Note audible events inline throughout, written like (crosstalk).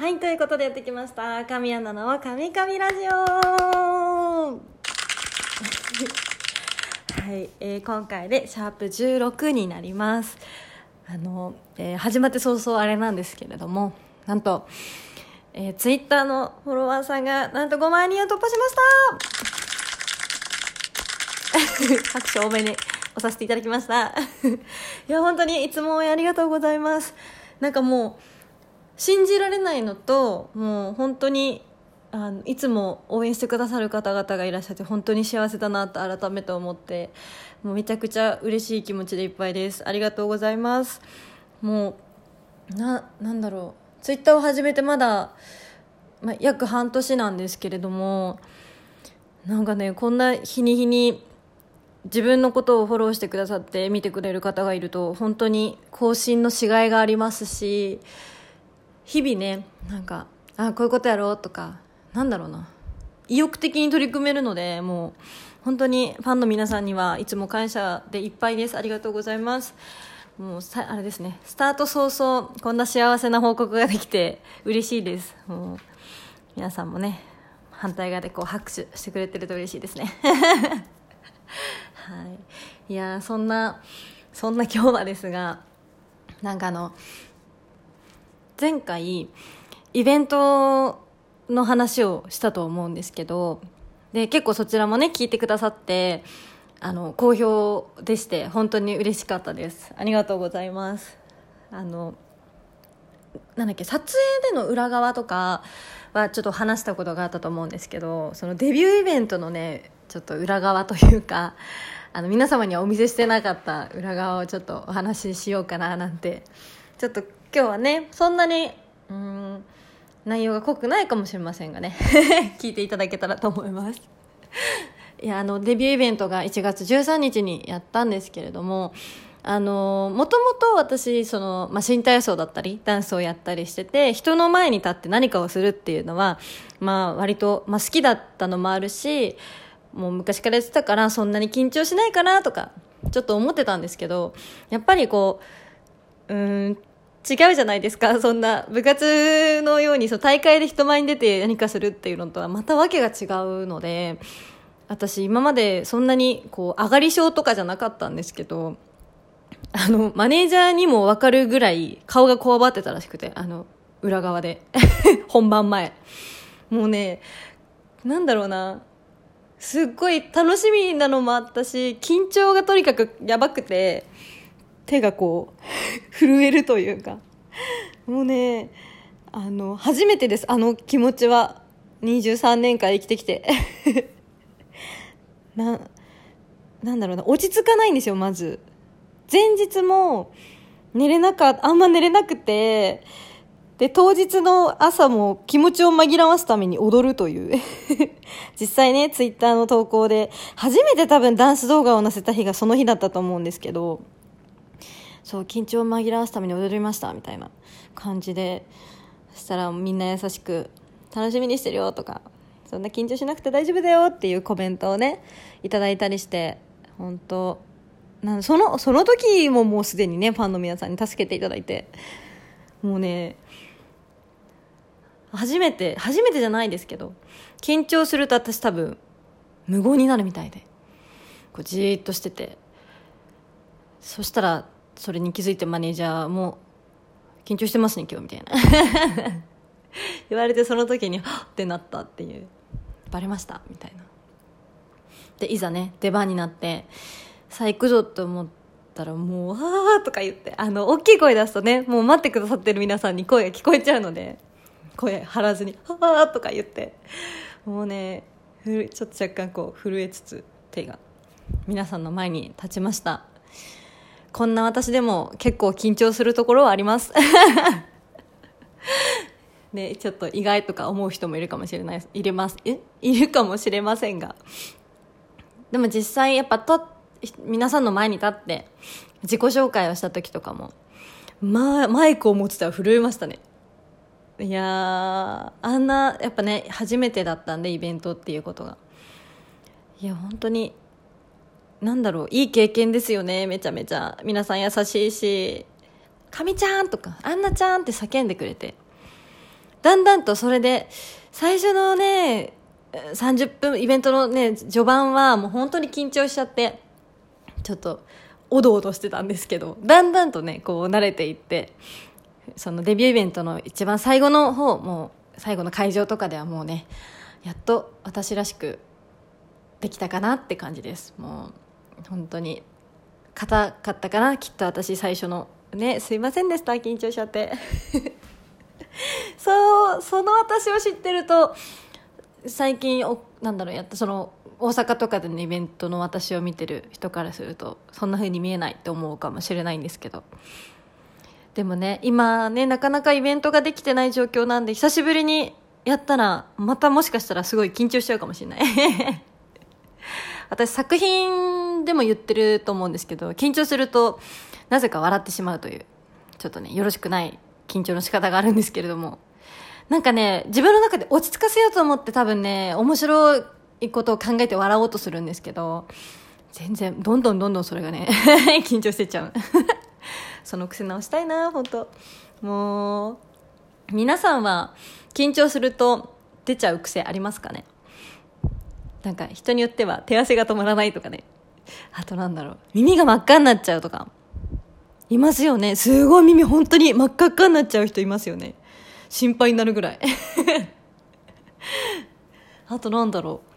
はいということでやってきました。神アナの「神々ラジオ」(laughs) はい、えー今回でシャープ16になります。あの、えー始まって早々あれなんですけれどもなんと、えー、ツイッターのフォロワーさんがなんと5万人を突破しました。(laughs) 拍手多めに押させていただきました。(laughs) いや本当にいつも応援ありがとうございます。なんかもう信じられないのともう本当にあのいつも応援してくださる方々がいらっしゃって本当に幸せだなと改めて思ってもうめちゃくちゃ嬉しい気持ちでいっぱいです。ありがとうございます。もうななんだろう。ツイッターを始めてまだ、ま、約半年なんですけれどもなんかねこんな日に日に自分のことをフォローしてくださって見てくれる方がいると本当に更新のしがいがありますし日々ねなんかあこういうことやろうとかなんだろうな。意欲的に取り組めるのでもう本当にファンの皆さんにはいつも感謝でいっぱいです。ありがとうございます。もうあれですね。スタート早々こんな幸せな報告ができて嬉しいです。もう皆さんもね反対側でこう拍手してくれてると嬉しいですね。(laughs) はい。いやそんなそんな今日はですがなんかあの前回イベントの話をしたと思うんですけどで結構そちらもね聞いてくださってあの好評でして本当に嬉しかったです。ありがとうございます。あのなんだっけ撮影での裏側とかはちょっと話したことがあったと思うんですけどそのデビューイベントのねちょっと裏側というかあの皆様にはお見せしてなかった裏側をちょっとお話ししようかななんてちょっと今日はねそんなにうん内容が濃くないかもしれませんがね (laughs) 聞いていただけたらと思います。(laughs) いやあのデビューイベントが1月13日にやったんですけれどもあのもともと私その、まあ、身体操だったりダンスをやったりしてて人の前に立って何かをするっていうのは、まあ、割と、まあ、好きだったのもあるしもう昔からやってたからそんなに緊張しないかなとかちょっと思ってたんですけどやっぱりこううん違うじゃないですか。(laughs) そんな部活のようにそう大会で人前に出て何かするっていうのとはまた訳が違うので私今までそんなにこう上がり症とかじゃなかったんですけどあのマネージャーにも分かるぐらい顔がこわばってたらしくてあの裏側で。(laughs) 本番前。もうねなんだろうな。すっごい楽しみなのもあったし緊張がとにかくやばくて手がこう (laughs) 震えるというか。もうねあの初めてですあの気持ちは。23年間生きてきて。(laughs) ななんだろうな落ち着かないんですよまず。前日も寝れなかあんま寝れなくて。で当日の朝も気持ちを紛らわすために踊るという。(laughs) 実際ねツイッターの投稿で初めて多分ダンス動画を載せた日がその日だったと思うんですけど。そう緊張を紛らわすために踊りましたみたいな感じでそしたらみんな優しく「楽しみにしてるよ」とか「そんな緊張しなくて大丈夫だよ」っていうコメントをねいただいたりして本当なんそのその時ももうすでにねファンの皆さんに助けていただいてもうね初めて初めてじゃないですけど緊張すると私多分無言になるみたいでこうじーっとしててそしたらそれに気づいてマネージャーも「緊張してますね今日」みたいな。(laughs) 言われてその時に「はっ!」ってなったっていう。バレましたみたいな。でいざね出番になってさあ行くぞって思ったらもう「あー」とか言ってあの大きい声出すとねもう待ってくださってる皆さんに声が聞こえちゃうので声張らずに「あー」とか言ってもうねちょっと若干こう震えつつ手が皆さんの前に立ちました。こんな私でも結構緊張するところはあります。(laughs) ね、ちょっと意外とか思う人もいるかもしれないいれます。え？いるかもしれませんが。でも実際やっぱと皆さんの前に立って自己紹介をした時とかも、まあ、マイクを持ってたら震えましたね。いやあんなやっぱね初めてだったんでイベントっていうことが。いや本当になんだろういい経験ですよねめちゃめちゃ。皆さん優しいし「かみちゃん」とか「あんなちゃん」って叫んでくれて。だんだんとそれで最初のね30分イベントのね序盤はもう本当に緊張しちゃってちょっとおどおどしてたんですけどだんだんとねこう慣れていってそのデビューイベントの一番最後の方もう最後の会場とかではもうねやっと私らしくできたかなって感じです。もう本当に。硬かったかな？きっと私最初のねすいませんでした緊張しちゃって。(laughs) そうその私を知ってると最近おなんだろうやったその大阪とかでのイベントの私を見てる人からするとそんな風に見えないって思うかもしれないんですけど。でもね今ねなかなかイベントができてない状況なんで久しぶりにやったらまたもしかしたらすごい緊張しちゃうかもしれない。私作品でも言ってると思うんですけど緊張するとなぜか笑ってしまうというちょっとねよろしくない緊張の仕方があるんですけれども。なんかね自分の中で落ち着かせようと思って多分ね面白いことを考えて笑おうとするんですけど全然どんどんどんどんそれがね (laughs) 緊張してっちゃう。(laughs) その癖直したいな本当。もう皆さんは緊張すると出ちゃう癖ありますかね？なんか人によっては手汗が止まらないとかね。あとなんだろう。耳が真っ赤になっちゃうとか。いますよね。すごい耳本当に真っ赤っかになっちゃう人いますよね。心配になるぐらい。(laughs) あとなんだろう。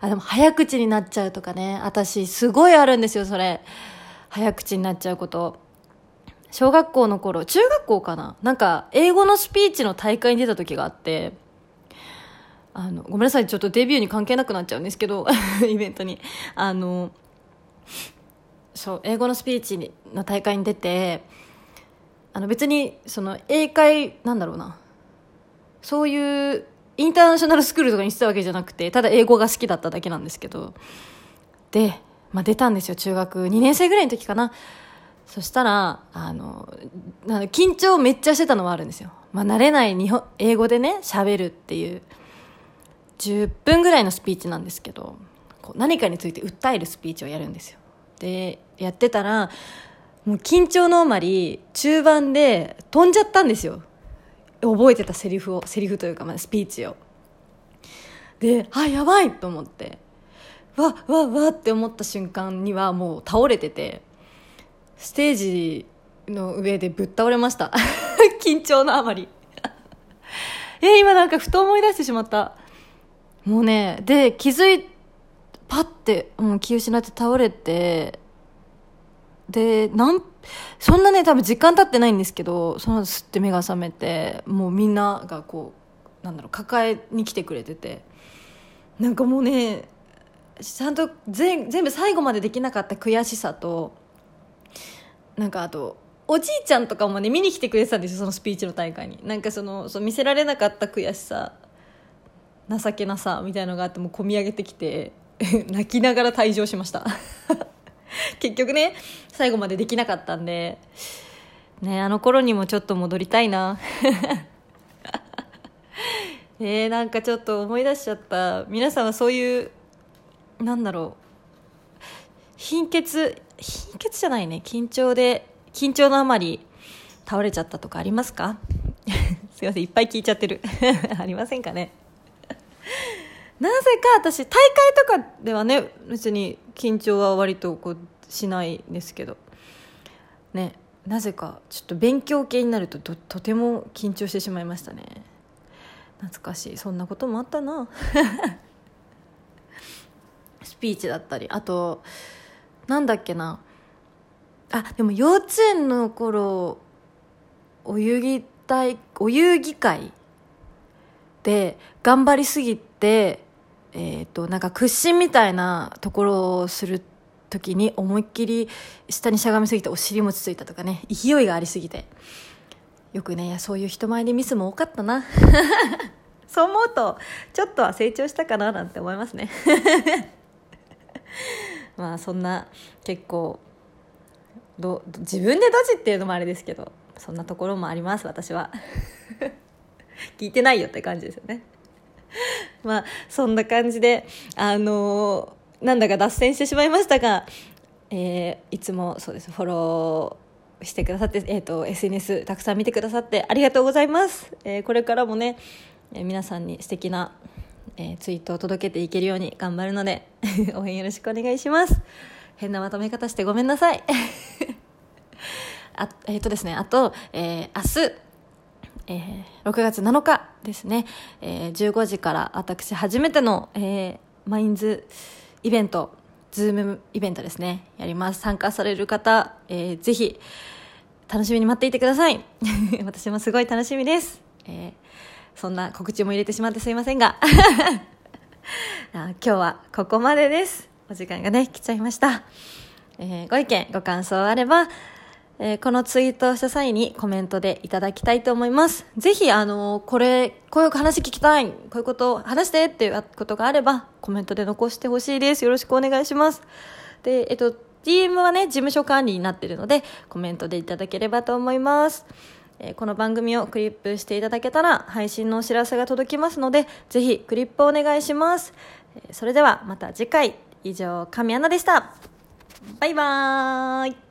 あでも早口になっちゃうとかね。私すごいあるんですよそれ。早口になっちゃうこと。小学校の頃中学校かな。なんか英語のスピーチの大会に出た時があって。あのごめんなさいちょっとデビューに関係なくなっちゃうんですけど (laughs) イベントに。あのそう英語のスピーチの大会に出てあの別にその英会なんだろうな。そういうインターナショナルスクールとかにしてたわけじゃなくてただ英語が好きだっただけなんですけど。で、まあ、出たんですよ中学。2年生ぐらいの時かな。そしたらあの緊張めっちゃしてたのもあるんですよ、まあ、慣れない日本英語でね喋るっていう。10分ぐらいのスピーチなんですけどこう何かについて訴えるスピーチをやるんですよ。でやってたらもう緊張のあまり中盤で飛んじゃったんですよ。覚えてたセリフをセリフというか、まあ、スピーチを。であやばい！と思って。わわわ！って思った瞬間にはもう倒れててステージの上でぶっ倒れました。(laughs) 緊張のあまり。え今なんかふと思い出してしまった。もうねで気づいパッてもう気失って倒れてでなんそんなね多分時間経ってないんですけどその後すって目が覚めてもうみんながこうなんだろう抱えに来てくれててなんかもうねちゃんと全全部最後までできなかった悔しさとなんかあとおじいちゃんとかもね見に来てくれてたんですよそのスピーチの大会に。なんかそのそ見せられなかった悔しさ情けなさみたいのがあっても込み上げてきて (laughs) 泣きながら退場しました。(laughs) 結局ね最後までできなかったんでねあの頃にもちょっと戻りたいな。え (laughs) ー、なんかちょっと思い出しちゃった。皆さんはそういうなんだろう貧血貧血じゃないね。緊張で緊張のあまり倒れちゃったとかありますか？すいませんいっぱい聞いちゃってる。ありませんかね？なぜか私大会とかではね別に緊張は割とこうしないですけど。ねなぜかちょっと勉強系になるととても緊張してしまいましたね。懐かしい。そんなこともあったな。(laughs) スピーチだったり。あとなんだっけな。あでも幼稚園の頃お遊戯大お遊戯会で頑張りすぎてえーと、なんか屈伸みたいなところをする時に思いっきり下にしゃがみすぎてお尻もつついたとかね勢いがありすぎて。よくねそういう人前でミスも多かったな。(laughs) そう思うとちょっとは成長したかななんて思いますね。(laughs) まあそんな結構ど自分でドジっていうのもあれですけどそんなところもあります私は。(laughs) 聞いてないよって感じですよね。(laughs) まあそんな感じであのー、なんだか脱線してしまいましたが、えー、いつもそうです。フォローしてくださって、えーと、SNS たくさん見てくださってありがとうございます、えー、これからもね、え、皆さんに素敵な、え、ツイートを届けていけるように頑張るので (laughs) 応援よろしくお願いします。変なまとめ方してごめんなさい。(laughs) あえっ、とですねあと、えー、明日えー、6月7日ですね、えー、15時から私初めての、えー、マインズイベントズームイベントですね。やります。参加される方、えー、ぜひ楽しみに待っていてください。(laughs) 私もすごい楽しみです、えー、そんな告知も入れてしまってすいませんが。(laughs) 今日はここまでです。お時間がね来ちゃいました、えー、ご意見ご感想あればえー、このツイートをした際にコメントでいただきたいと思います。ぜひ、あの、これ、こういう話聞きたい、こういうことを話してっていうことがあれば、コメントで残してほしいです。よろしくお願いします。で、えっと、DM はね、事務所管理になってるので、コメントでいただければと思います。えー、この番組をクリップしていただけたら、配信のお知らせが届きますので、ぜひクリップお願いします。え、それではまた次回、以上、神アナでした。バイバーイ。